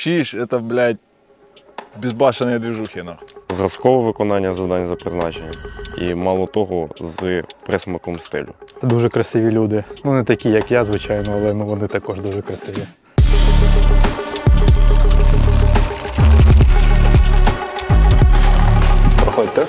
Шиш, это, блядь, безбашенные движухи, нахуй. Зразкове виконання завдань за призначенням. І мало того, з присмаком стилю. Дуже красиві люди. Ну, не такі, як я, звичайно, але ну, вони також дуже красиві. Проходьте.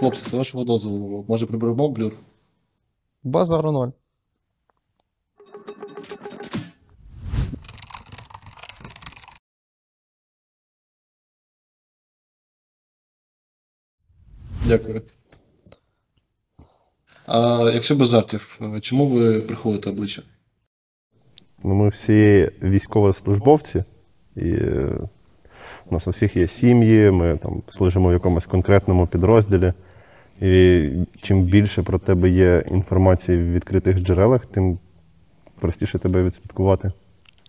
Хлопці, з вашого дозволу, може приберемо блюр? Базару ноль. Дякую. А якщо без жартів, чому ви приховуєте обличчя? Ну, ми всі військовослужбовці, і е, у нас у всіх є сім'ї, ми там служимо в якомусь конкретному підрозділі. І чим більше про тебе є інформації в відкритих джерелах, тим простіше тебе відслідкувати.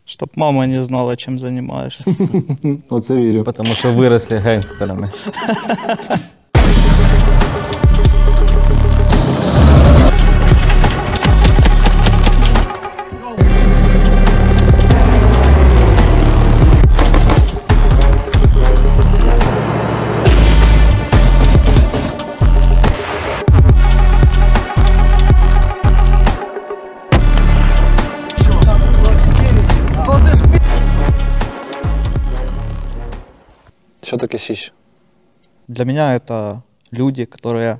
Чтоб мама не знала, чем занимаешься. Оце вірю. Потому що виросли гангстерами. Що таке шість? Для меня это люди, которые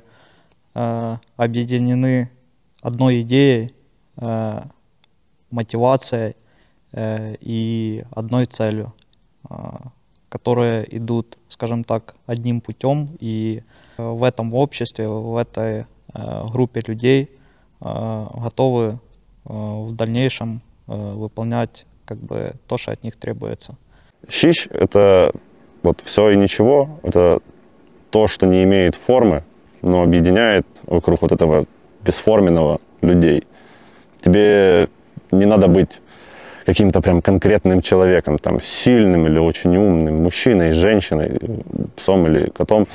э, объединены одной идеей, э, мотивацией э, и одной целью, э, которые идут, скажем так, одним путем и э, в этом обществе, в этой э, группе людей э, готовы э, в дальнейшем э, выполнять как бы то, что от них требуется. Щищ — это вот все и ничего. Это то, что не имеет формы, но объединяет вокруг вот этого бесформенного людей. Тебе не надо быть каким-то прям конкретным человеком, там, сильным или очень умным, мужчиной, женщиной, псом или котом.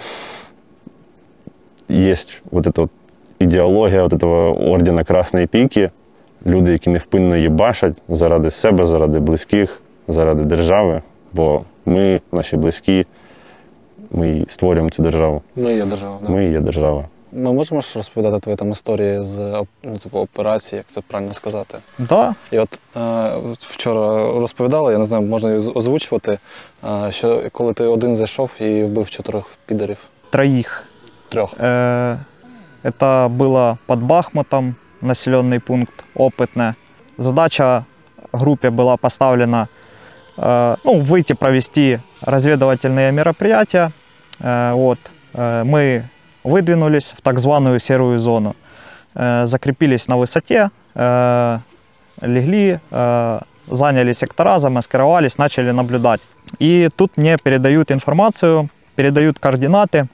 Есть вот эта вот ідеологія вот этого ордена Красної Піки, люди, які невпинно їбашать заради себе, заради близьких, заради держави. Бо ми, наші близькі, ми і створюємо цю державу. Ми є держава. Да. Ми і є держава. Ми можемо ж розповідати твої там історії з оп- ну, типу, операції, як це правильно сказати. Да, І от е, вчора розповідали, я не знаю, можна її озвучувати, е, що коли ти один зайшов і вбив чотирьох підерів. троих Трьох. Э, Это было под Бахмутом, населенный пункт Опытное. Задача группе была поставлена э, ну, выйти провести разведывательные мероприятия. Э, Вот. Э, Мы выдвинулись в так званую серую зону. Э, Закрепились на высоте, э, легли, э, заняли сектора, замаскировались, начали наблюдать. И тут мне передают информацию, передают координаты,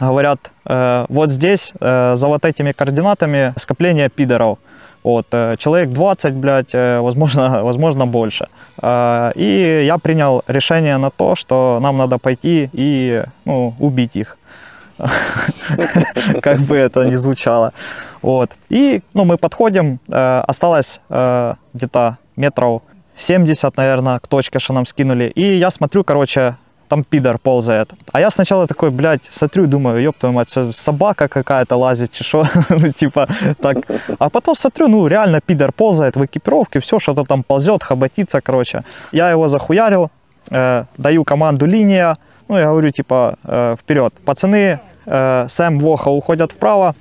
говорят, э, вот здесь, э, за вот этими координатами скопление пидоров. Вот, человек 20, блядь, возможно, возможно больше. И я принял решение на то, что нам надо пойти и ну, убить их. Как бы это ни звучало. Вот. И ну, мы подходим, э, осталось э, где-то метров 70, наверное, к точке, что нам скинули. И я смотрю, короче, там пидор ползает. А я сначала такой, блядь, смотрю думаю, ёб твою мать, собака какая-то лазит, что, ну, типа, так. А потом смотрю, ну, реально пидор ползает в экипировке, все, что-то там ползет, хоботится, короче. Я его захуярил, э, даю команду линия, ну, я говорю, типа, э, вперед. Пацаны, э, Сэм, Воха уходят вправо,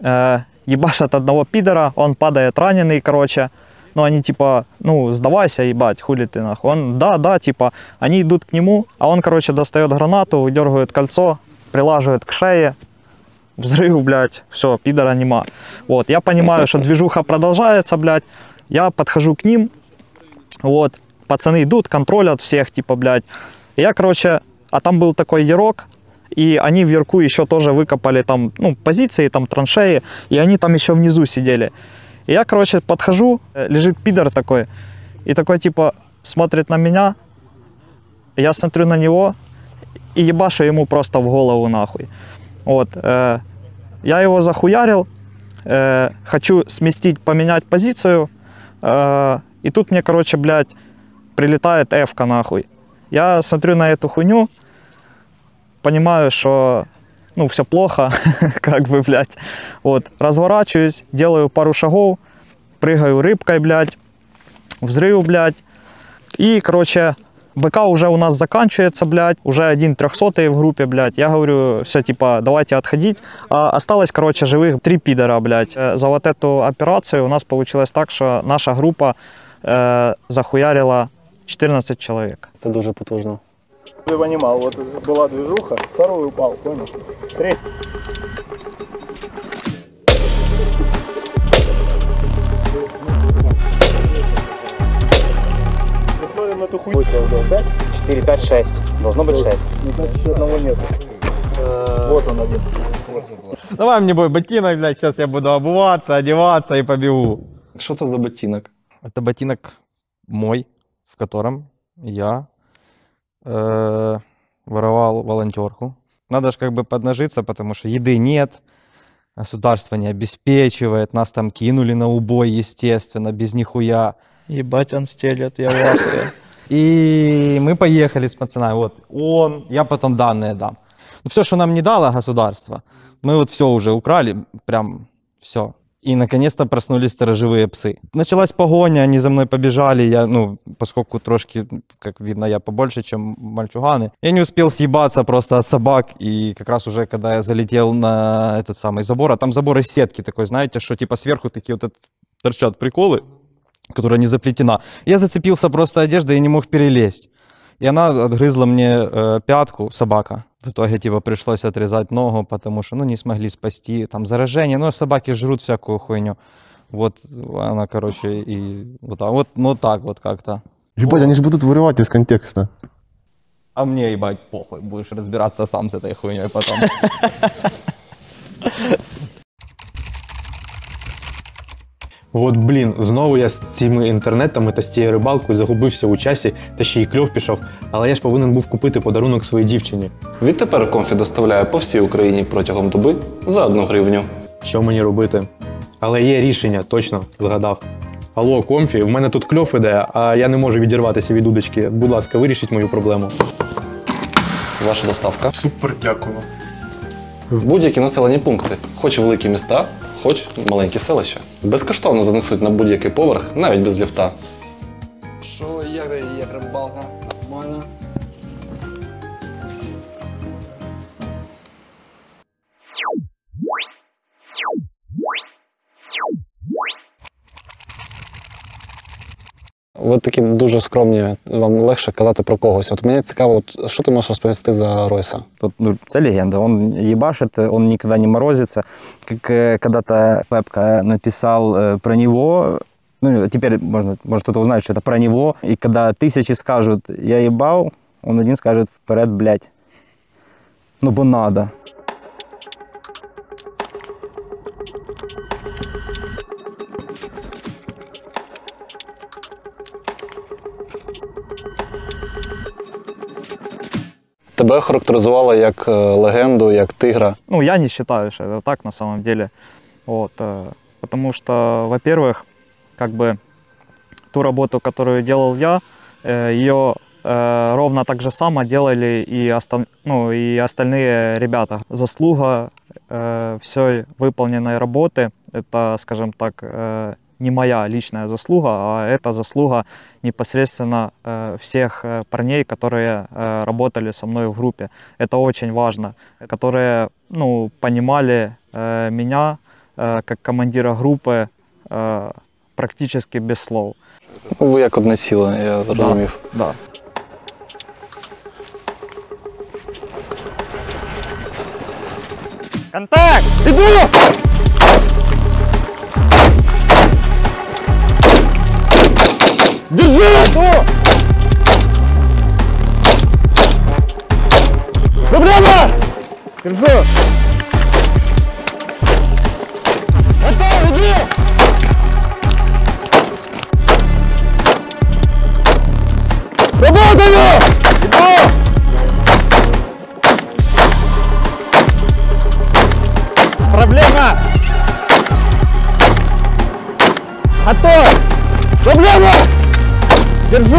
э, ебашат одного пидора, он падает раненый, короче. Ну, они типа, ну, сдавайся, ебать, хули ты нахуй. Он, да, да, типа, они идут к нему, а он, короче, достает гранату, выдергивает кольцо, прилаживает к шее, взрыв, блядь, все, пидора нема. Вот, я понимаю, что движуха продолжается, блядь, я подхожу к ним, вот, пацаны идут, контролят всех, типа, блядь. Я, короче, а там был такой ярок, и они в ярку еще тоже выкопали там, ну, позиции, там, траншеи, и они там еще внизу сидели. И я, короче, подхожу, э, лежит пидор такой, и такой, типа, смотрит на меня, я смотрю на него и ебашу ему просто в голову нахуй. Вот. э, Я его захуярил, э, хочу сместить, поменять позицию, э, и тут мне, короче, блядь, прилетает F-ка нахуй. Я смотрю на эту хуйню, понимаю, что ну, все плохо, как бы, блядь. Вот, разворачиваюсь, делаю пару шагов, прыгаю рыбкой, блядь, взрыв, блядь. И, короче, БК уже у нас заканчивается, блядь, уже один трехсотый в группе, блядь. Я говорю, все, типа, давайте отходить. А осталось, короче, живых три пидора, блядь. Э, За вот эту операцию у нас получилось так, что наша группа э, захуярила 14 человек. Це дуже потужно. Ты понимал, вот была движуха, второй упал, понял? Третий. на ту хуйню выстрел, да? 4, 5, 6. Должно быть 6. Ну, значит, еще одного нет. Вот он один. Давай мне бой ботинок, блядь, сейчас я буду обуваться, одеваться и побегу. Що це за ботинок? Это ботинок мой, в котором я э, воровал волонтерку. Надо же как бы поднажиться, потому что еды нет, государство не обеспечивает, нас там кинули на убой, естественно, без нихуя. Ебать он стелет, я в. И мы поехали с пацанами. Вот он, я потом данные дам. Ну, все, что нам не дало государство, мы вот все уже украли, прям все. И наконец-то проснулись сторожевые псы. Началась погоня, они за мной побежали. Я, ну, поскольку трошки, как видно, я побольше, чем мальчуганы. Я не успел съебаться просто от собак. И как раз уже, когда я залетел на этот самый забор, а там забор из сетки такой, знаете, что типа сверху такие вот торчат приколы, которая не заплетена. Я зацепился просто одеждой и не мог перелезть. И она отгрызла мне э, пятку, собака. В итоге, типа, пришлось отрезать ногу, потому что, ну, не смогли спасти. Там заражение, ну, собаки жрут всякую хуйню. Вот она, короче, и вот так вот, ну, так вот как-то. Ебать, они же будут вырывать из контекста. А мне, ебать, похуй, будешь разбираться сам с этой хуйней потом. От блін, знову я з цими інтернетами та з цією рибалкою загубився у часі та ще й кльов пішов, але я ж повинен був купити подарунок своїй дівчині. Відтепер Комфі доставляє по всій Україні протягом доби за одну гривню. Що мені робити? Але є рішення, точно згадав. Алло, комфі, в мене тут кльов іде, а я не можу відірватися від удочки. Будь ласка, вирішіть мою проблему. Ваша доставка. Супер, дякую. В будь-які населені пункти, хоч великі міста, хоч маленькі селища. Безкоштовно занесуть на будь-який поверх, навіть без ліфта. Ви такі дуже скромні, вам легше казати про когось. От мені цікаво, от, що ти можеш розповісти за Ройса? Тут, ну, это легенда. Он ебашит, он никогда не морозится. Как э, когда-то Пепка написал э, про него, ну, теперь можно, может кто-то узнает, что это про него. И когда тысячи скажут «я ебал», он один скажет «вперед, блядь». Ну, бо надо. Тебе охарактеризували як легенду, як тигра. Ну, я не считаю, что это так на самом деле. Вот, э, потому что, во-первых, как бы ту работу, которую делал я, э, ее э, ровно так же само делали и, остал- ну, и остальные ребята. Заслуга э, всей выполненной работы, это, скажем так, э, не моя личная заслуга, а это заслуга непосредственно э, всех э, парней, которые э, работали со мной в группе. Это очень важно, которые ну, понимали меня как командира группы практически без слов. Ви як одне ціле, я зрозумів. Да. Контакт! Иду! Держи! О! Да прямо! Держу! Готов, иди! Работаю! Иду! Проблема! Готов! Проблема! Держу!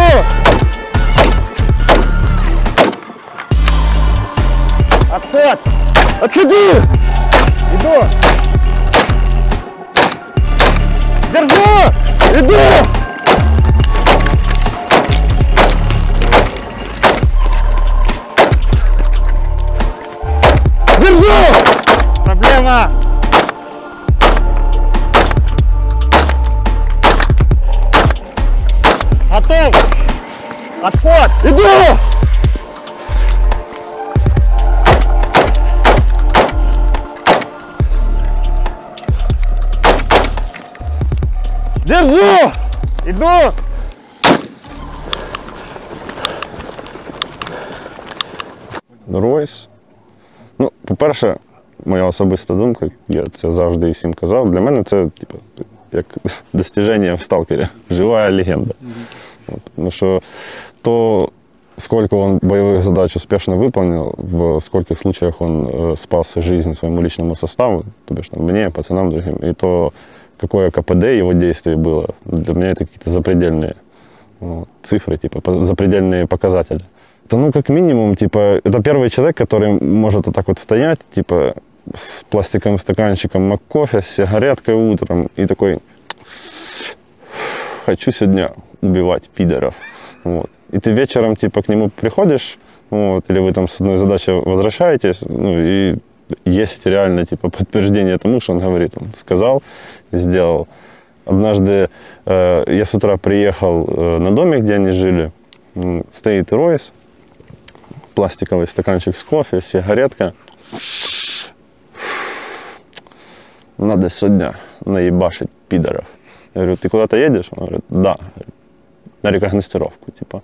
Отход! Отходи! Иду! Держу! по-перше, моя особиста думка, я це завжди всім казав. Для мене це типу, як достіження в сталкері, жива легенда. От, Тому що то, сколько он боевых задач успешно выполнил, в скольких случаях он э, спас жизнь своему личному составу, то бишь там, мне, пацанам другим, и то, какое КПД его действий было, для меня это какие-то запредельные вот, цифры, типа по- запредельные показатели. Это, ну, как минимум, типа, это первый человек, который может вот так вот стоять, типа, с пластиковым стаканчиком МакКофе, с сигареткой утром и такой, хочу сегодня убивать пидоров. Вот. И ты вечером, типа, к нему приходишь, вот, или вы там с одной задачей возвращаетесь, ну, и есть реально, типа, подтверждение тому, что он говорит. Он сказал, сделал. Однажды э, я с утра приехал э, на домик, где они жили, стоит Ройс, пластиковый стаканчик с кофе, сигаретка. Надо сегодня наебашить пидоров. Я говорю, ты куда-то едешь? Он говорит, да. На рекогностировку, типа.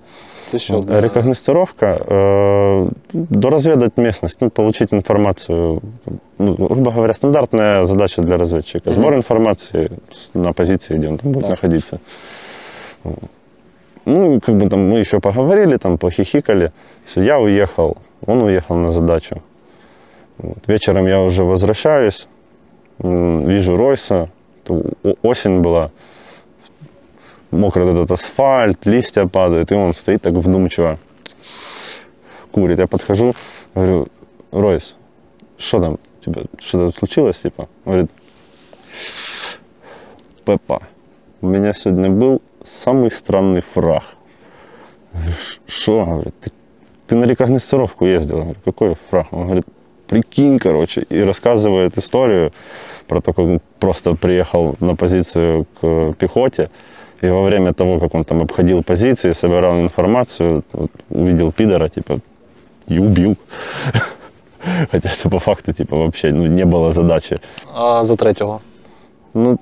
Це що? Вот, Рекогностировка, э, доразведать местность, ну, получить информацию. Ну, грубо говоря, стандартная задача для разведчика. Сбор информации с- на позиции, где он там будет Так. находиться. Ну, как бы там мы еще поговорили, там похихикали. Всё, я уехал, он уехал на задачу. Вот. Вечером я уже возвращаюсь, вижу Ройса, осень была, мокрый этот асфальт, листья падают, и он стоит так вдумчиво, курит. Я подхожу, говорю, Ройс, что там, типа, что-то случилось, типа? Он говорит, Пеппа, у меня сегодня был самый странный фраг. Что? Говорит, ты, ты на рекогностировку ездил? Я говорю, какой фраг? Он говорит, прикинь, короче, и рассказывает историю про то, как он просто приехал на позицию к пехоте, и во время того, как он там обходил позиции, собирал информацию, вот, увидел пидора, типа, и убил. Хотя это по факту, типа, вообще ну, не было задачи. А за третього? Ну,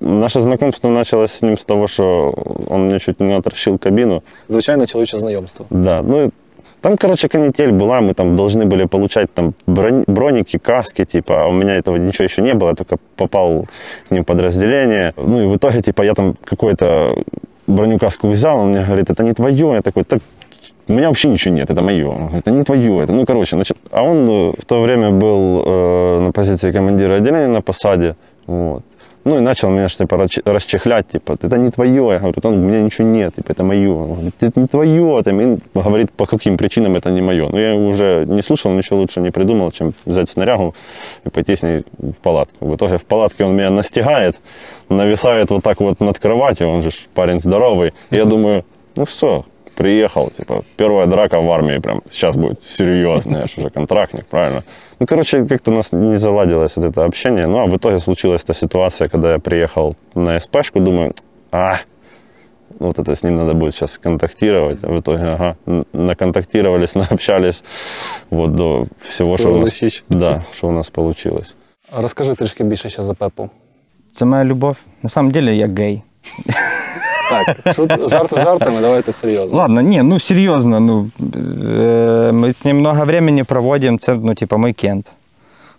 наше знакомство началось с ним с того, что он мне чуть не отращил кабину. Звичайне чоловіче знайомство. Да, ну, там, короче, канитель была, мы там должны были получать там брони- броники, каски, типа, а у меня этого ничего еще не было, я только попал к ним подразделение. Ну, и в итоге, типа, я там какую-то броню каску взял, он мне говорит, это не твое, я такой, так у меня вообще ничего нет, это мое. Это не твое, это, ну, короче, значит, а он э, в то время был э, на позиции командира отделения на посаде, вот. Ну и начал меня что типа расч- расчехлять, типа, это не твое. Я говорю, «Да у меня ничего нет, типа, это мое. Он говорит, это не твое. Там, и говорит, по каким причинам это не мое. Но я уже не слушал, ничего лучше не придумал, чем взять снарягу и пойти с ней в палатку. В итоге в палатке он меня настигает, нависает вот так вот над кроватью, он же парень здоровый. И я думаю, ну все, приехал, типа, первая драка в армии, прям сейчас будет серьезная, я ж уже контрактник, правильно? Ну, короче, как-то у нас не заладилось вот это общение. Ну, а в итоге случилась та ситуация, когда я приехал на СПшку, думаю, а, вот это с ним надо будет сейчас контактировать. А в итоге, ага, наконтактировались, наобщались вот до всего, что у нас, да, что у нас получилось. Розкажи трішки більше ще за Пепу. Це моя любов. На самом деле я гей. Так, шут, жарти жартами, давайте серйозно. Ладно, не, ну серьезно, ну э, мы с ним много времени проводим, це, ну, типа, мой Кент.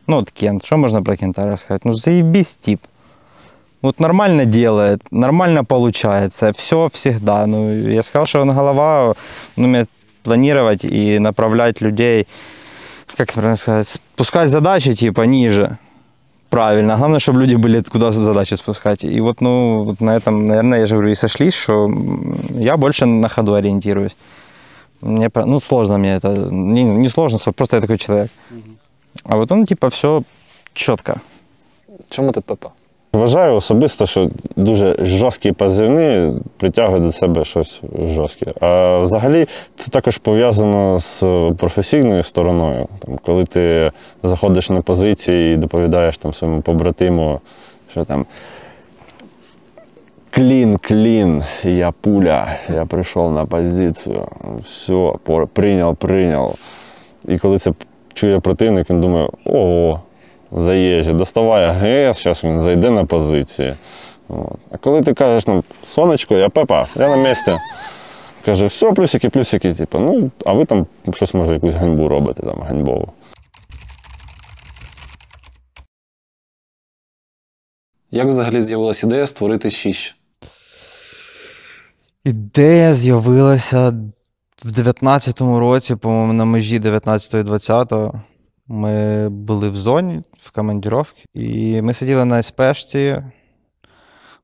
Ну, вот Кент, что можно про Кента рассказать? Ну, заебись тип. Вот нормально делает, нормально получается, все всегда. Ну, я сказал, что он голова, он умеет планировать и направлять людей, как это правильно сказать, спускать задачи, типа, ниже. Правильно. Главное, чтобы люди были куда задачи спускать. И вот, ну, вот на этом, наверное, я же говорю, и сошлись, что я больше на ходу ориентируюсь. Мне, ну, сложно мне это, не, не сложно, просто я такой человек. А вот он, типа, все четко. Чому ти Пепа? Вважаю особисто, що дуже жорсткі позивні притягують до себе щось жорстке. А взагалі це також пов'язано з професійною стороною. Там, коли ти заходиш на позиції і доповідаєш там своєму побратиму, що там клін, клін, я пуля, я прийшов на позицію, все, прийняв, прийняв. І коли це чує противник, він думає, ого, заїжджа, доставай АГС, зараз він зайде на позиції. От. А коли ти кажеш, ну, сонечко, я Пепа, я на місці. Каже, все, плюсики, плюсики, типу, ну, а ви там щось, може, якусь ганьбу робите, там, ганьбову. Як взагалі з'явилася ідея створити шість? Ідея з'явилася в 19-му році, по-моєму, на межі 19 і 20 Ми були в зоні в командіровці, і ми сиділи на СПшці.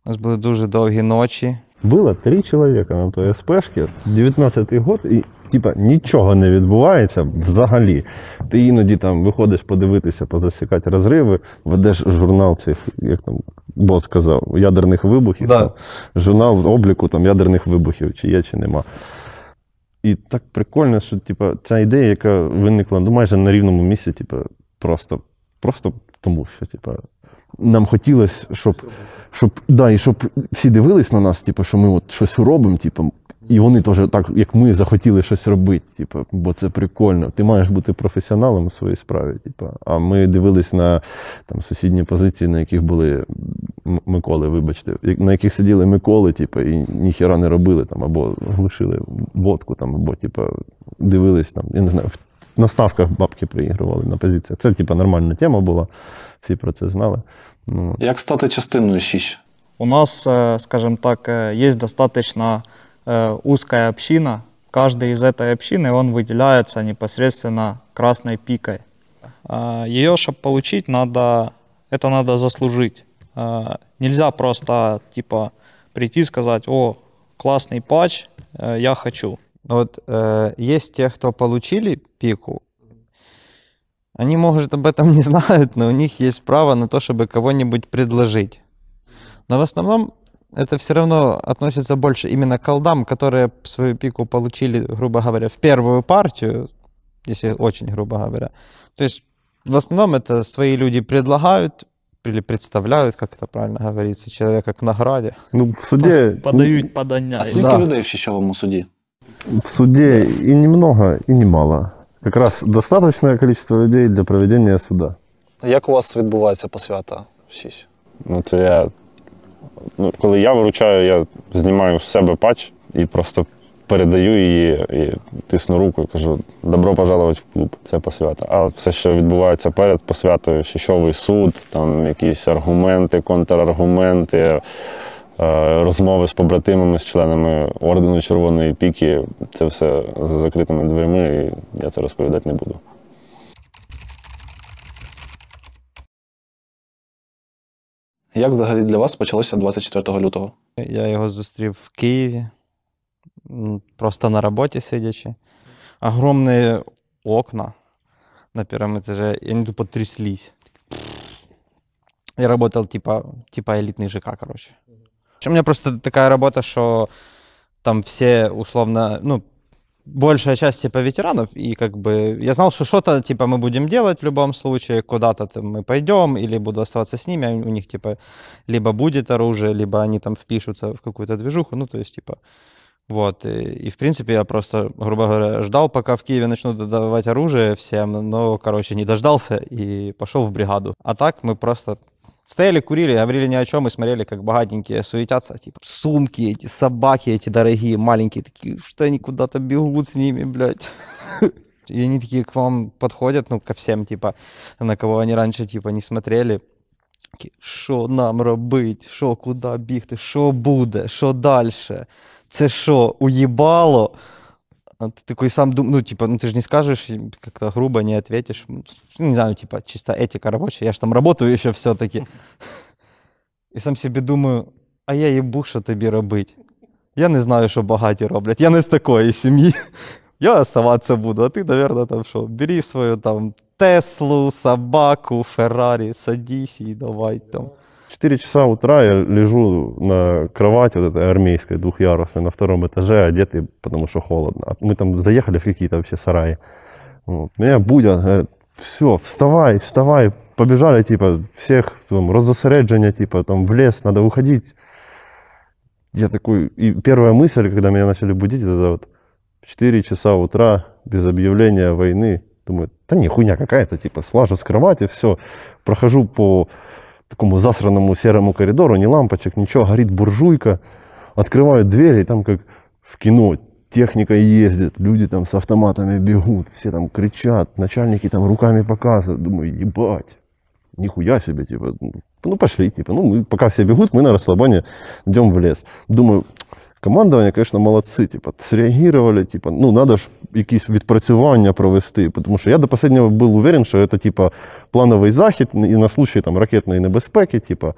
У нас були дуже довгі ночі. Было три чоловіка на той СПшці, 19-й год, і типа нічого не відбувається взагалі. Ти іноді там виходиш подивитися, позасікати розриви, ведеш журнал цих, як там бос сказав, ядерних вибухів. Да. Там, журнал обліку там, ядерних вибухів, чи є, чи нема. І так прикольно, що типу, ця ідея, яка виникла ну, майже на рівному місці, типа, просто, просто тому, що типа, нам хотілося, щоб, щоб, да, і щоб всі дивились на нас, типу, що ми от щось робимо, типу, і вони теж так, як ми, захотіли щось робити, типу, бо це прикольно. Ти маєш бути професіоналом у своїй справі. Типу. А ми дивились на там, сусідні позиції, на яких були М- Миколи, вибачте, як- на яких сиділи Миколи, типу, і ніхіра не робили, там, або глушили водку, там, або типу, дивились там, я не знаю, в- на ставках бабки приігрували на позиціях. Це типу, нормальна тема була, всі про це знали. Ну, Як стати частиною шість? У нас, э, скажем так, э, есть достаточно э, узкая община. Каждый из этой общины, он выделяется непосредственно красной пикой. Ее, чтобы получить, надо, это надо заслужить. А, Нельзя просто, типа, прийти и сказать, о, классный патч, э, я хочу. Вот э, есть те, кто получили пику, они, может, об этом не знают, но у них есть право на то, чтобы кого-нибудь предложить. Но в основном это все равно относится больше именно к колдам, которые свою пику получили, грубо говоря, в первую партию, если очень грубо говоря. То есть в основном это свои люди предлагают или представляют, как это правильно говорится, человека к награде. ну, в суді Подают подання. А скільки Да. людей в шіщовому суді? В суде и немного, и немало. Как раз достаточное количество людей для проведения суда. Як у вас відбувається посвята в шість? Ну, це я. Ну, коли я виручаю, я знімаю з себе патч і просто передаю її і тисну руку і кажу: добро пожаловать в клуб. Це посвята. А все, що відбувається перед посвятою, щищовий суд, там якісь аргументи, контраргументи, е, розмови з побратимами, з членами ордену Червоної піки, це все за закритими дверима, і я це розповідати не буду. Як взагалі для вас почалося 24 лютого? Я його зустрів в Києві, м, просто на роботі сидячи. Огромні окна на первом этаже, и они тупо тряслись. Я работал типа, типа элитный ЖК, короче. У меня просто такая работа, что там все условно, ну, большая часть типа ветеранов, и как бы я знал, что что-то типа мы будем делать в любом случае, куда-то мы пойдем, или буду оставаться с ними, а у них типа либо будет оружие, либо они там впишутся в какую-то движуху, ну, то есть, типа, вот, и, и, в принципе я просто, грубо говоря, ждал, пока в Киеве начнут давать оружие всем, но, короче, не дождался и пошел в бригаду. А так мы просто стояли, курили, говорили ни о чем и смотрели, как богатенькие суетятся, типа, сумки эти, собаки эти дорогие, маленькие такие, что они куда-то бегут с ними, блядь. И они такие к вам подходят, ну, ко всем, типа, на кого они раньше, типа, не смотрели. Такі, Що нам робить? Що, куди бігти? Що буде? Що далі? Це що, уїбало? А ты такой сам думаешь, ну, типа, ну, ты же не скажешь, и как-то грубо не ответишь. Ну, Не знаю, типа, чисто этика рабочая, я же там работаю еще все-таки. І сам собі думаю, а я їбу, що тобі робить. Я не знаю, що багаті роблять. Я не з такої сім'ї. Я оставаться буду, а ты, наверное, там что, бери свою там Теслу, собаку, Феррари, садись и давай там. 4 часа утра я лежу на кровати вот этой армейской двухъярусной на втором этаже, одетый, потому что холодно. А Мы там заехали в какие-то вообще сараи. Вот. Меня будят, говорят, все, вставай, вставай. Побежали, типа, всех там, розосередження, типа, там, в лес, надо уходить. Я такой, и первая мысль, когда меня начали будить, это вот в 4 часа утра, без объявления войны, думаю, да не, хуйня какая-то, типа, слажу с кровати, все, прохожу по такому засранному серому коридору, ни лампочек, ничего, горит буржуйка, открывают двери, и там как в кино, техника ездит, люди там с автоматами бегут, все там кричат, начальники там руками показывают, думаю, ебать, нихуя себе, типа, ну, пошли, типа, ну мы, пока все бегут, мы на расслабоне идем в лес. Думаю, командування, конечно, молодці, типа, среагировали, типа, ну, надо ж якісь відпрацювання провести, тому що я до останнього був уверен, що це, типа, плановий захід, і на случай там ракетної небезпеки, типа,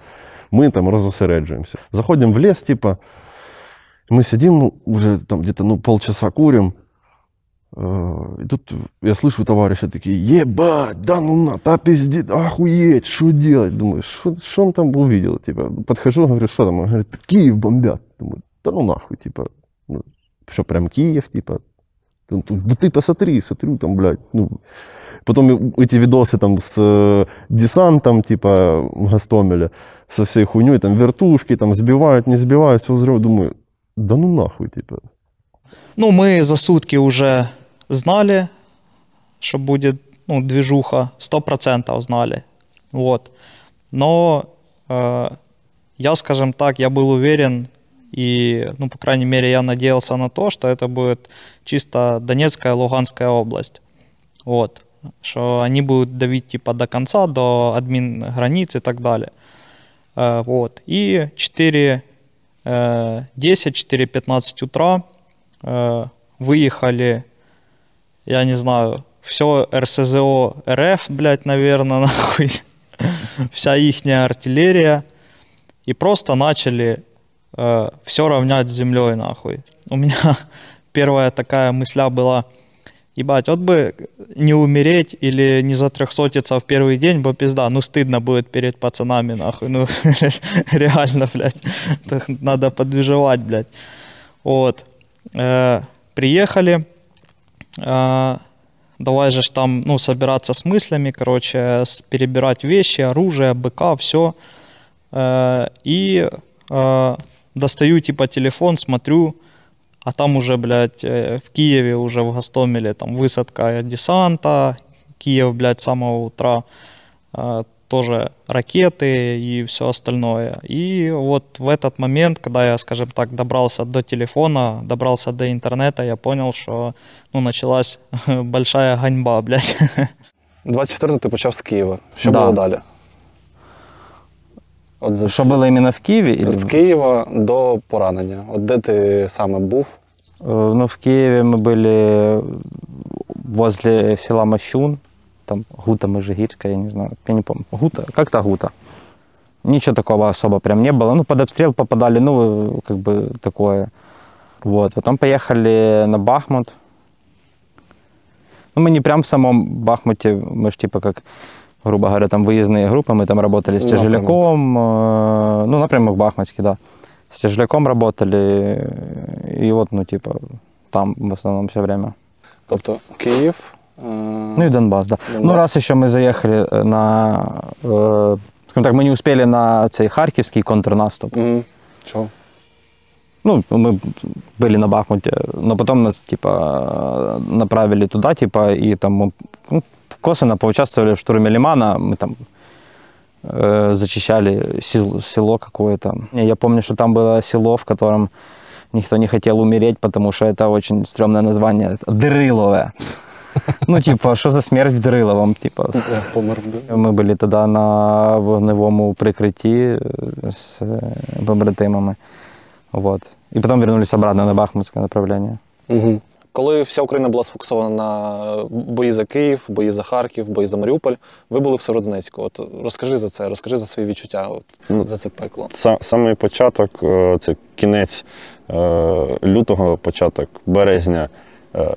ми там розосереджуємося. Заходимо в лес, типа, мы сидим уже там где-то, ну, полчаса курим, Э, И тут я слышу товарища такие, ебать, да ну на, да пиздец, охуеть, что делать? Думаю, что что он там увидел? Типа, подхожу, говорю, что там? Он говорит, Киев бомбят. Думаю, да ну нахуй, типа, ну, что, прям Киев, типа? да ты посмотри, смотрю, там, блядь, ну, Потом эти видосы там с э, десантом, типа, в Гастомеле, со всей хуйней, там, вертушки, там, сбивают, не сбивают, все взрыв. Думаю, да ну нахуй, типа. Ну, мы за сутки уже знали, что будет ну, движуха, 100% знали. Вот. Но э, я, скажем так, я был уверен, и, ну, по крайней мере, я надеялся на то, что это будет чисто Донецкая, Луганская область. Вот. Что они будут давить типа до конца, до админ границ и так далее. Э, вот. И 4, э, 10, 4.15 утра э, выехали, я не знаю, все РСЗО РФ, блядь, наверное, нахуй, вся ихняя артиллерия, и просто начали э, все равнять с землей, нахуй. У меня первая такая мысля была, ебать, вот бы не умереть или не затрехсотиться в первый день, бо пизда, ну стыдно будет перед пацанами, нахуй, ну реально, блядь, надо подвижевать, блядь. Вот. Э, приехали, э, давай же там, ну, собираться с мыслями, короче, перебирать вещи, оружие, БК, все. и э, достаю, типа, телефон, смотрю, а там уже, блядь, э, в Киеве, уже в Гастомеле, там высадка десанта, Киев, блядь, с самого утра, э, тоже ракеты и все остальное. И вот в этот момент, когда я, скажем так, добрался до телефона, добрался до интернета, я понял, что, ну, началась большая ганьба, блядь. 24 ти почав з Києва. Що Да. було далі? От за Что ці- было именно в Киеве? или- З Києва до поранення. От де ти саме був? Э, Ну, в Киеве мы были возле села Мощун, там Гута Межигирская, я не знаю, я не помню. Гута, как-то Гута. Ничего такого особо прям не было. Ну, под обстрел попадали, ну, как бы такое. Вот, потом поехали на Бахмут. Ну, мы не прям в самом Бахмуте, мы ж типа как, грубо говоря, там выездные группы, мы там работали с Напрямок. тяжеляком, э, ну, напрямок Бахмутский, да. С тяжеляком работали, и вот, ну, типа, там в основном все время. Тобто Київ. е, Ну и Донбасс, да. Ну, Донбасс. раз еще мы заехали э, на, э, скажем так, мы не успели на цей харьковский контрнаступ. мгм. Чого? Ну, мы были на Бахмуте, но потом нас, типа, направили туда, типа, и там мы ну, косвенно поучаствовали в штурме Лимана, мы там э, зачищали сел- село какое-то. Не, Я помню, что там было село, в котором никто не хотел умереть, потому что это очень стрёмное название, это Дырыловое. Ну, типа, что за смерть в Дырыловом, типа. Я помер. да. Ми були тоді на вогневому прикритті е, з е, побратимами. Вот. І потім вернулись обратно на Бахмутське направлення. Угу. Коли вся Україна була сфокусована на бої за Київ, бої за Харків, бої за Маріуполь, ви були в Северодонецьку. От розкажи за це, розкажи за свої відчуття от, Ну, за це пекло. Са- Самий початок, е, це кінець е, лютого, початок березня. е,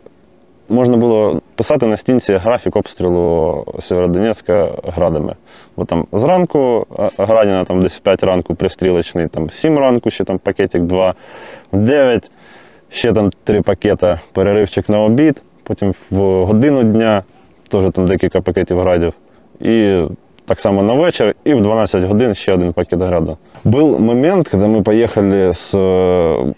можна було писати на стінці графік обстрілу Сєвєродонецька градами. Бо там зранку Градіна там десь в 5 ранку пристрілочний, там в 7 ранку ще там пакетик 2, в 9 ще там 3 пакета, переривчик на обід, потім в годину дня теж там декілька пакетів градів. І так само на вечер, и в 12 годин ще один пакет града. Был момент, когда мы поехали з е,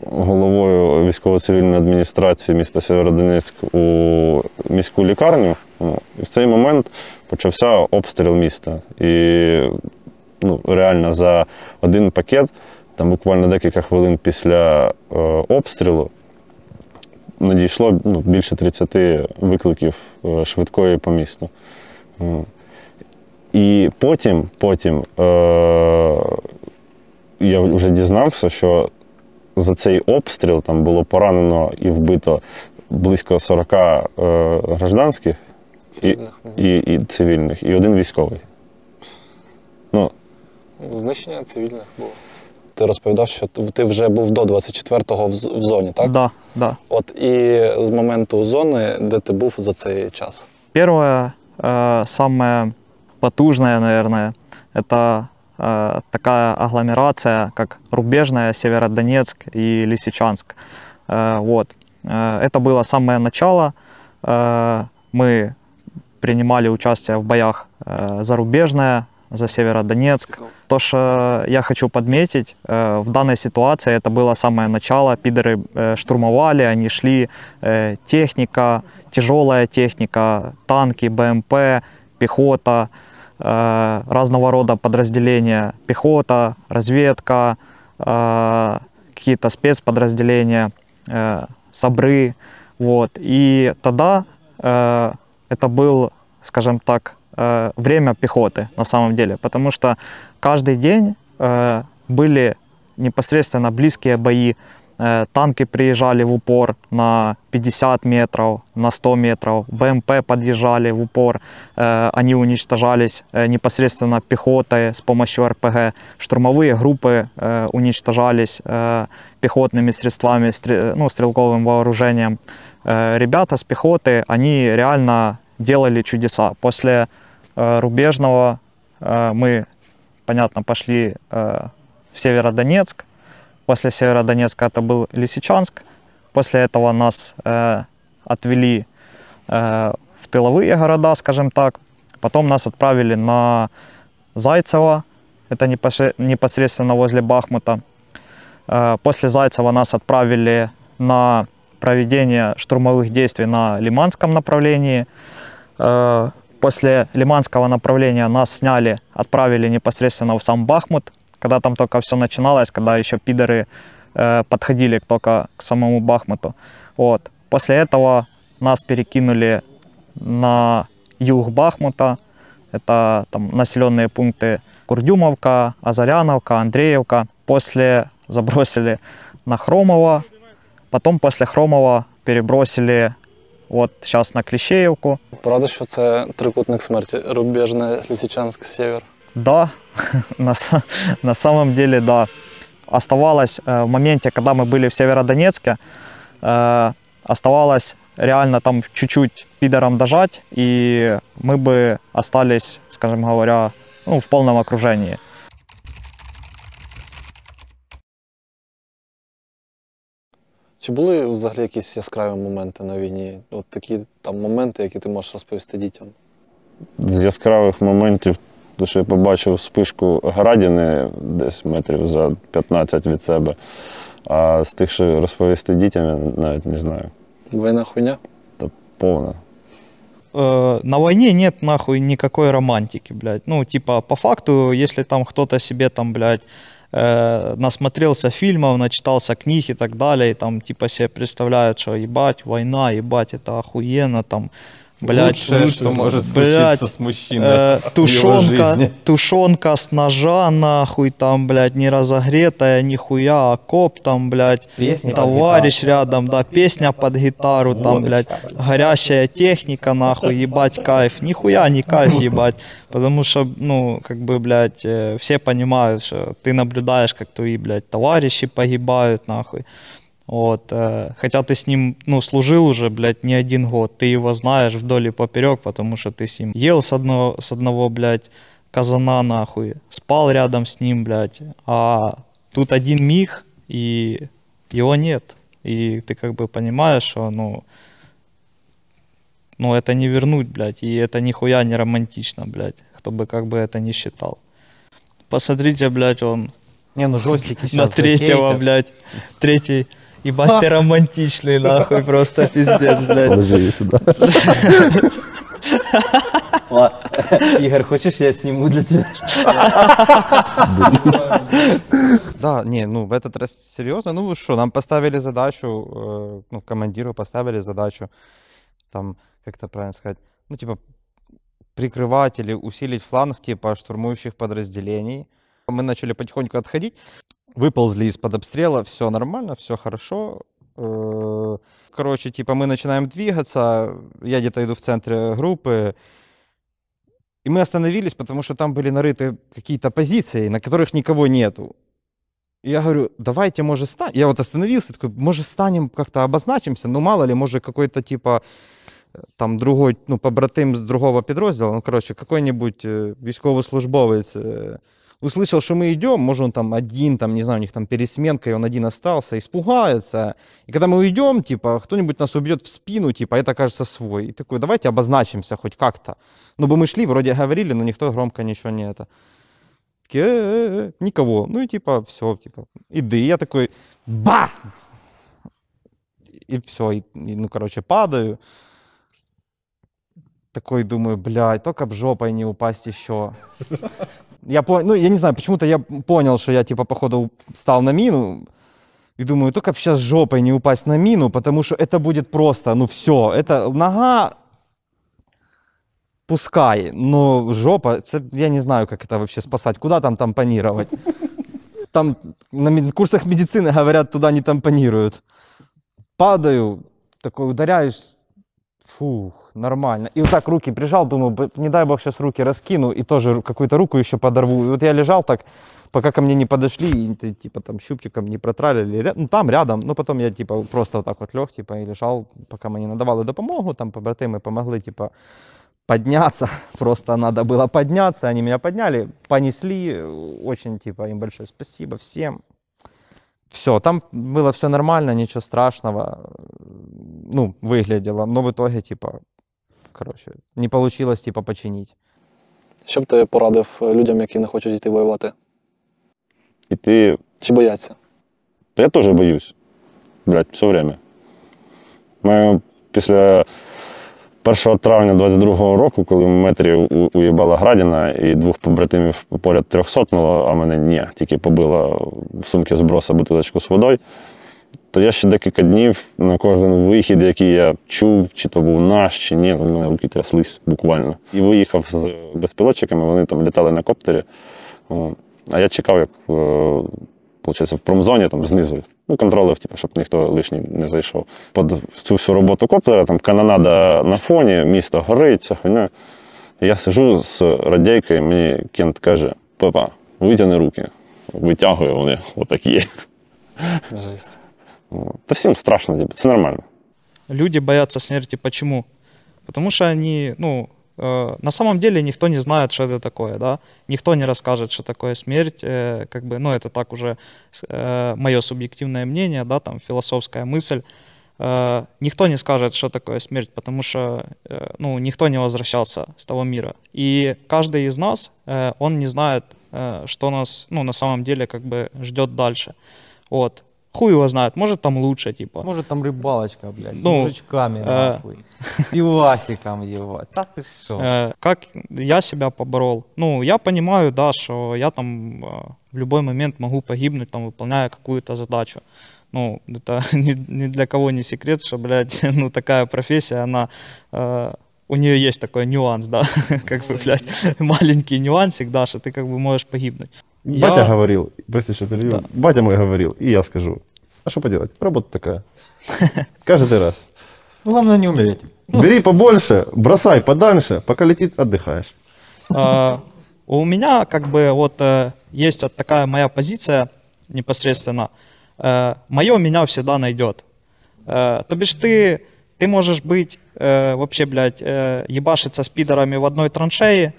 головою військово-цивільної адміністрації міста Сєвєродонецьк у міську лікарню. Ну, І в цей момент почався обстріл міста. І ну, реально за один пакет, там буквально декілька хвилин після е, обстрілу, надійшло ну, більше 30 викликів е, швидкої по місту. Ну, І потім, потім е- я вже дізнався, що за цей обстріл там було поранено і вбито близько 40 е- гражданських і, і, і цивільних, і один військовий. Ну, Знищення цивільних було. Ти розповідав, що ти ти вже був до 24-го в, з- в зоні, так? Да, да. От і з моменту зони, де ти був за цей час. Первое, э, самое потужное, наверное, это э, такая агломерация, как Рубежная, Северодонецк и Лисичанск. Э, вот. Э, это было самое начало. Э, мы принимали участие в боях э, за Рубежное, за Северодонецк. То, что я хочу подметить, э, в данной ситуации это было самое начало. Пидоры э, штурмовали, они шли, э, техника, тяжелая техника, танки, БМП, пехота, разного рода подразделения, пехота, разведка, какие-то спецподразделения, САБРы. Вот. И тогда это был, скажем так, э, время пехоты на самом деле, потому что каждый день э, были непосредственно близкие бои. Э, танки приезжали в упор на 50 метров, на 100 метров, БМП подъезжали в упор, они уничтожались непосредственно пехотой с помощью РПГ. Штурмовые группы уничтожались пехотными средствами, ну, стрелковым вооружением. Ребята с пехоты, они реально делали чудеса. После рубежного э, мы, понятно, пошли э, в Северодонецк. После Северодонецка это был Лисичанск. После этого нас э, отвели э, в тыловые города, скажем так. Потом нас отправили на Зайцево, это непосредственно возле Бахмута. Э, После Зайцева нас отправили на проведение штурмовых действий на Лиманском направлении. После Лиманского направления нас сняли, отправили непосредственно в сам Бахмут, когда там только все начиналось, когда еще пидоры э, подходили только к самому Бахмуту. Вот. После этого нас перекинули на юг Бахмута. Это там населенные пункты Курдюмовка, Азаряновка, Андреевка. После забросили на Хромово. Потом после Хромова перебросили вот сейчас на Клещеевку. Правда, що це трикутник смерті. Рубежне, Лисичанск, Север. Да, на, са- на самом деле, да. Оставалось э, в моменте, когда мы были в Северодонецке, э, оставалось реально там чуть-чуть пидором дожать, и мы бы остались, скажем говоря, ну, в полном окружении. Чи були взагалі якісь яскраві моменти на війні? От такі там моменти, які ти можеш розповісти дітям? з яскравих моментів, то що я побачив спишку Градіни десь метрів за 15 від себе. А з тих, що розповісти дітям, я навіть не знаю. Війна хуйня? Повна. э, на войне нет нахуй никакой романтики, блядь. Ну, типа, по факту, если там кто-то себе там, блядь, насмотрелся фильмов, начитался книг и так далее, и там, типа, себе представляют, что ебать, война, ебать, это охуенно, там, блядь, Лучшее, что может блядь, случиться с мужчиной э, тушенка, тушенка с ножа, нахуй, там, блядь, не разогретая, нихуя, окоп, там, блядь, Песни под товарищ рядом, да, песня под гитару, там, Гоночка, блядь, блядь. горящая техника, нахуй, ебать, кайф. Нихуя не кайф, ебать. Потому что, ну, как бы, блядь, э, все понимают, что ты наблюдаешь, как твои, блядь, товарищи погибают, нахуй. Вот, э, хотя ты с ним, ну, служил уже, блядь, не один год, ты его знаешь вдоль и поперек, потому что ты с ним ел с одного, с одного, блядь, казана, нахуй, спал рядом с ним, блядь, а тут один миг, и его нет, и ты как бы понимаешь, что, ну, ну, это не вернуть, блядь, и это нихуя не романтично, блядь, кто бы как бы это ни считал. Посмотрите, блядь, он Не, ну жестики на сейчас третьего, блядь, третий. Ебать, ты романтичный, нахуй, просто пиздец, блядь. Положи ее сюда. Игорь, хочешь, я сниму для тебя? Да, не, ну в этот раз серьезно. Ну вы что, нам поставили задачу, э, ну командиру поставили задачу, там, как это правильно сказать, ну типа прикрывать или усилить фланг типа штурмующих подразделений. Мы начали потихоньку отходить, выползли из-под обстрела, все нормально, все хорошо. Э, Короче, типа мы начинаем двигаться, я где-то иду в центре группы, и мы остановились, потому что там были нарыты какие-то позиции, на которых никого нету. И я говорю, давайте, может, станем. Я вот остановился, такой, может, станем как-то обозначимся, ну, мало ли, может, какой-то, типа, э, там, другой, ну, побратим з другого підрозділу, ну, короче, какой-нибудь э, військовослужбовець э, услышал, что мы идем, может, он там один, там, не знаю, у них там пересменка, и он один остался, испугается. И когда мы уйдем, типа, кто-нибудь нас убьет в спину, типа, это, кажется, свой. И такой, давайте обозначимся хоть как-то. Ну, бы мы шли, вроде говорили, но никто громко ничего не это. Такие, «Э-э-э», никого. Ну, и типа, все, типа, иди. И я такой, ба! И все, и, и, ну, короче, падаю. Такой думаю, блядь, только б жопой не упасть еще. Я понял, ну, я не знаю, почему-то я понял, что я, типа, походу, стал на мину. И думаю, только сейчас жопой не упасть на мину, потому что это будет просто, ну, все. Это нога пускай, но жопа, це, я не знаю, как это вообще спасать. Куда там тампонировать? Там на курсах медицины говорят, туда не тампонируют. Падаю, такой ударяюсь, фух, нормально. И вот так руки прижал, думаю, «Б- не дай бог сейчас руки раскину и тоже какую-то руку еще подорву. И вот я лежал так, пока ко мне не подошли, и типа там щупчиком не протралили, ну там рядом, ну потом я типа просто вот так вот лег, типа и лежал, пока мені надавали допомогу, там побратими помогли, типа подняться, просто надо было подняться, они меня подняли, понесли, очень типа им большое спасибо всем. Все, там было все нормально, ничего страшного, ну, выглядело, но в итоге, типа, короче, не получилось, типа, починить. Що б ти порадив е, людям, які не хочуть йти воювати? И ты Чи бояться? Я тоже боюсь. Блять, все время. Ми після 1 травня 22-го року, коли в метрі уїбала Градіна і двох побратимів поряд трьохсотнуло, а мене ні, тільки побила в сумки зброса бутилочку з водою, то я ще декілька днів на кожен вихід, який я чув, чи то був наш, чи ні, у мене руки тряслись буквально. І виїхав з безпілотчиками, вони там літали на коптері. А я чекав, як е, получається, в промзоні там знизу. Ну, контролив, типу, щоб ніхто лишній не зайшов. Під цю всю роботу коптера, там канонада на фоні, місто горить, ця хуйня. Я сижу з радійкою, мені Кент каже: Папа, витягни руки. Витягую вони отакі. Жесть. О, Та всім страшно, типу, це нормально. Люди боятся смерти. Почему? Потому что они, ну, на самом деле никто не знает, что это такое, да. Никто не расскажет, что такое смерть. э, как бы, ну, это так уже мое субъективное мнение, да, там философская мысль. Э, никто не скажет, что такое смерть, потому что, э, ну, никто не возвращался с того мира. И каждый из нас, э, он не знает, э, что нас, ну, на самом деле, как бы ждет дальше. Вот. Хуй его знает, может там лучше, типа. Может, там рыбалочка, блядь, с Ну, мужичками, э, нахуй, с пивасиком его. Да ты шо? Э, как я себя поборол? Ну, я понимаю, да, что я там э, в любой момент могу погибнуть, там, выполняя какую-то задачу. Ну, это ни, ни для кого не секрет, что, блядь, ну, такая профессия, она... э, у нее есть такой нюанс, да, как бы, блядь, маленький нюансик, да, что ты как бы можешь погибнуть. Батя Я- говорил, прости, что перебью. Батя мой говорил, и я скажу. А что поделать? Работа такая. Каждый раз. Главное не умереть. Бери побольше, бросай подальше, пока летит, отдыхаешь. А, У меня как бы вот э, есть вот такая моя позиция непосредственно. мое меня всегда найдет. Э, то бишь ты, ты можешь быть э, вообще, блядь, э, ебашиться с пидорами в одной траншее,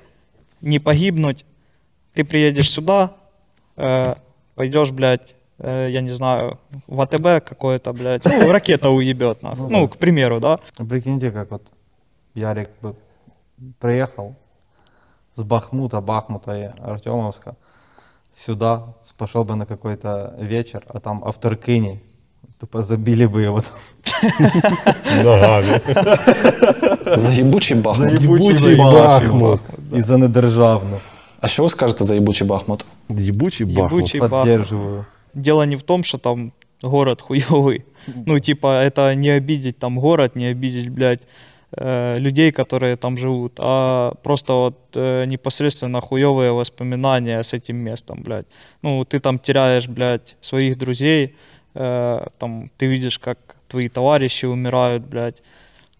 не погибнуть. Ты приедешь сюда, э, пойдешь, блядь, э, я не знаю, в АТБ какое-то, блядь, ну, ракета уебет, нахуй. Ну, к примеру, да. Прикиньте, как вот Ярик бы приехал с Бахмута, Бахмута и Артемовска сюда, пошел бы на какой-то вечер, а там авторкини, тупо забили бы его там. Ногами. За єбучий Бахмут. Ебучий Бахмут. І за недержавну. А що ви скажете за єбучий Бахмут? Ебучий Бахмут. Ебучий Бахмут. Поддерживаю. Дело не в том, что там город хуёвый. Ну, типа, это не обидеть там город, не обидеть, блядь, э, людей, которые там живут, а просто вот э, непосредственно хуёвые воспоминания с этим местом, блядь. Ну, ты там теряешь, блядь, своих друзей, э, там, ты видишь, как твои товарищи умирают, блядь,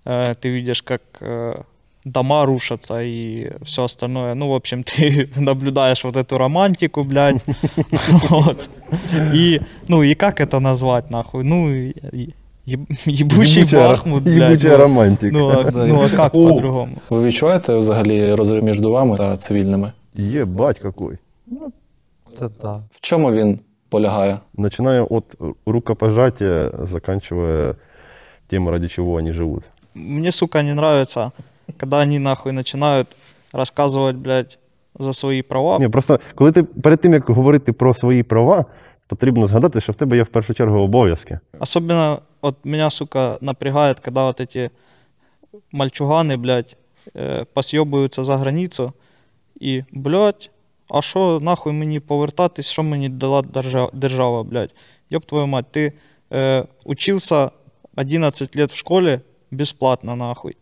э, ты видишь, как э, дома рушатся и все остальное. Ну, в общем, ты наблюдаешь вот эту романтику, блядь. Вот. И, ну, и как это назвать, нахуй? Ну, и- и- еб- ебучий Ебучая- Бахмут, блядь. ебучая ну. романтика. Ну, а, ну, а как по-другому? Ви відчуваєте взагалі розрив між вами та цивільними? Ебать какой. Це да. В чому він полягає? Начиная от рукопожатия, заканчивая тем, ради чего они живут. Мне, сука, не нравится, когда они, нахуй, начинают рассказывать, блядь, за свої права. Ні, просто коли ти перед тим, як говорити про свої права, потрібно згадати, що в тебе є в першу чергу обов'язки. Особенно вот меня, сука, напрягает, когда вот эти мальчуганы, блядь, э, посъебуються за границу і, блядь, а що нахуй мені повертатись, що мені дала держава, держава блядь? Ёб твою мать, ти э, учился 11 лет в школе бесплатно, нахуй.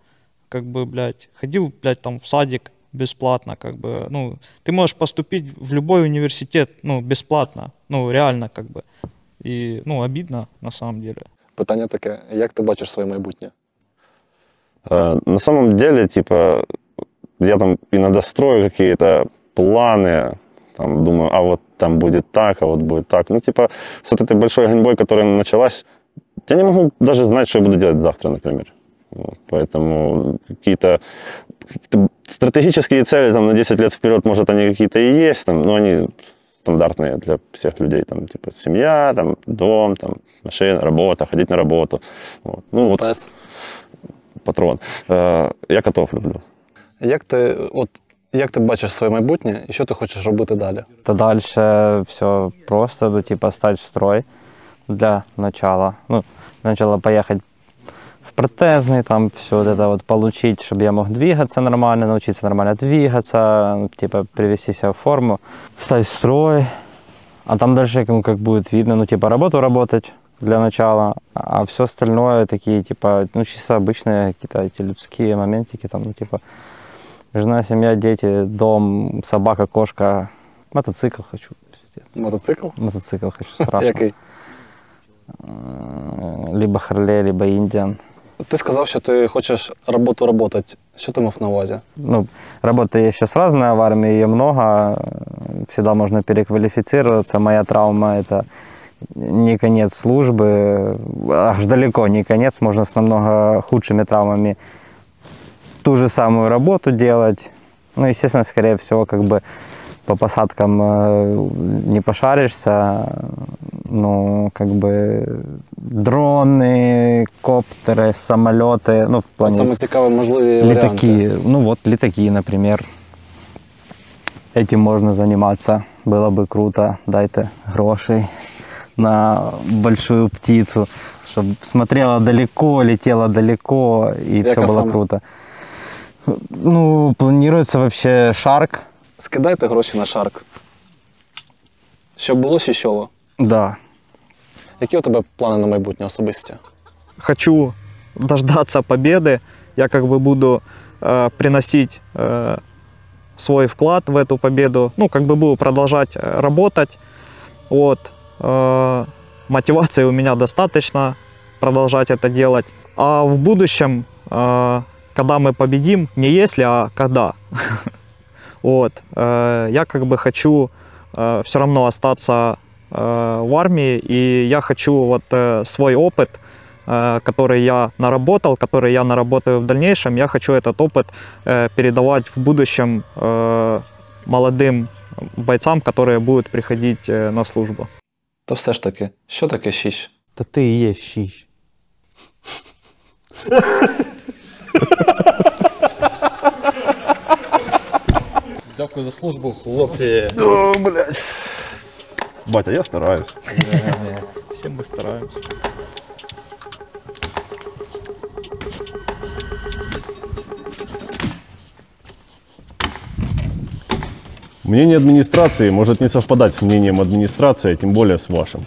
Как бы, блядь, ходил, блядь, там в садик бесплатно, как бы, ну, ты можешь поступить в любой университет, ну, бесплатно, ну, реально, как бы. И, ну, обидно, на самом деле. Питання таке: як ти бачиш своє майбутнє? Э, На самом деле, типа, я там иногда строю какие-то планы, там думаю, а вот там будет так, а вот будет так. Ну, типа, с вот этой большой гоньбой, которая началась, я не могу даже знать, что я буду делать завтра, например. Вот, поэтому какие-то какие-то стратегические цели там, на 10 лет вперед, может, они какие-то и есть, там, но они стандартные для всех людей. Там, типа, семья, там, дом, там, машина, работа, ходить на работу. Вот. Ну, вот Пес. патрон. Э, Я котов люблю. Як ти, от, як ти бачиш своє майбутнє і що ти хочеш робити далі? То дальше все просто, ну, типа, стать в строй для начала. Ну, для начала поехать в протезный, там все вот это вот получить, чтобы я мог двигаться нормально, научиться нормально двигаться, ну, типа, привести себя в форму, стать в строй. А там дальше, ну, как будет видно, ну, типа, работу работать для начала, а все остальное такие, типа, ну, чисто обычные какие-то эти людские моментики, там, ну, типа, жена, семья, дети, дом, собака, кошка, мотоцикл хочу, пиздец. Мотоцикл? Мотоцикл хочу страшно. Либо Харлей, либо Индиан. Ти сказав, що ти хочеш роботу робити. Що ти мав на увазі? Ну, работа есть сейчас разная, в армии ее много, всегда можно переквалифицироваться. Моя травма – это не конец службы, аж далеко не конец, можно с намного худшими травмами ту же самую работу делать. Ну, естественно, скорее всего, как бы по посадкам э, не пошаришься, ну, как бы дроны, коптеры, самолеты, ну, в От плане саме цікаві можливі варіанти. летаки. Ну вот, летаки, например. Этим можно заниматься. Было бы круто. Дайте грошей на большую птицу, чтобы смотрела далеко, летела далеко, и все Яка было саме? круто. Ну, планируется вообще шарк. Скидайте гроші на шарк. Щоб було щасливо. Да. Які у тебе плани на майбутнє особисті? хочу дождаться победы. Я как бы буду э, приносить э, свой вклад в эту победу. Ну, как бы буду продолжать э, работать. Вот. Э, мотивации у меня достаточно продолжать это делать. А в будущем, э, когда мы победим, не если, а когда. Вот. э, Я как бы хочу все равно остаться э, в армии, и я хочу вот э, свой опыт, э, который я наработал, который я наработаю в дальнейшем, я хочу этот опыт э, передавать в будущем э, молодым бойцам, которые будут приходить э, на службу. Та все ж таки, що таке щіщ? Та ти і є щіщ. Дякую за службу, хлопці. Батя, я стараюсь. Все мы стараемся. Мнение администрации может не совпадать с мнением администрации, а тем более с вашим.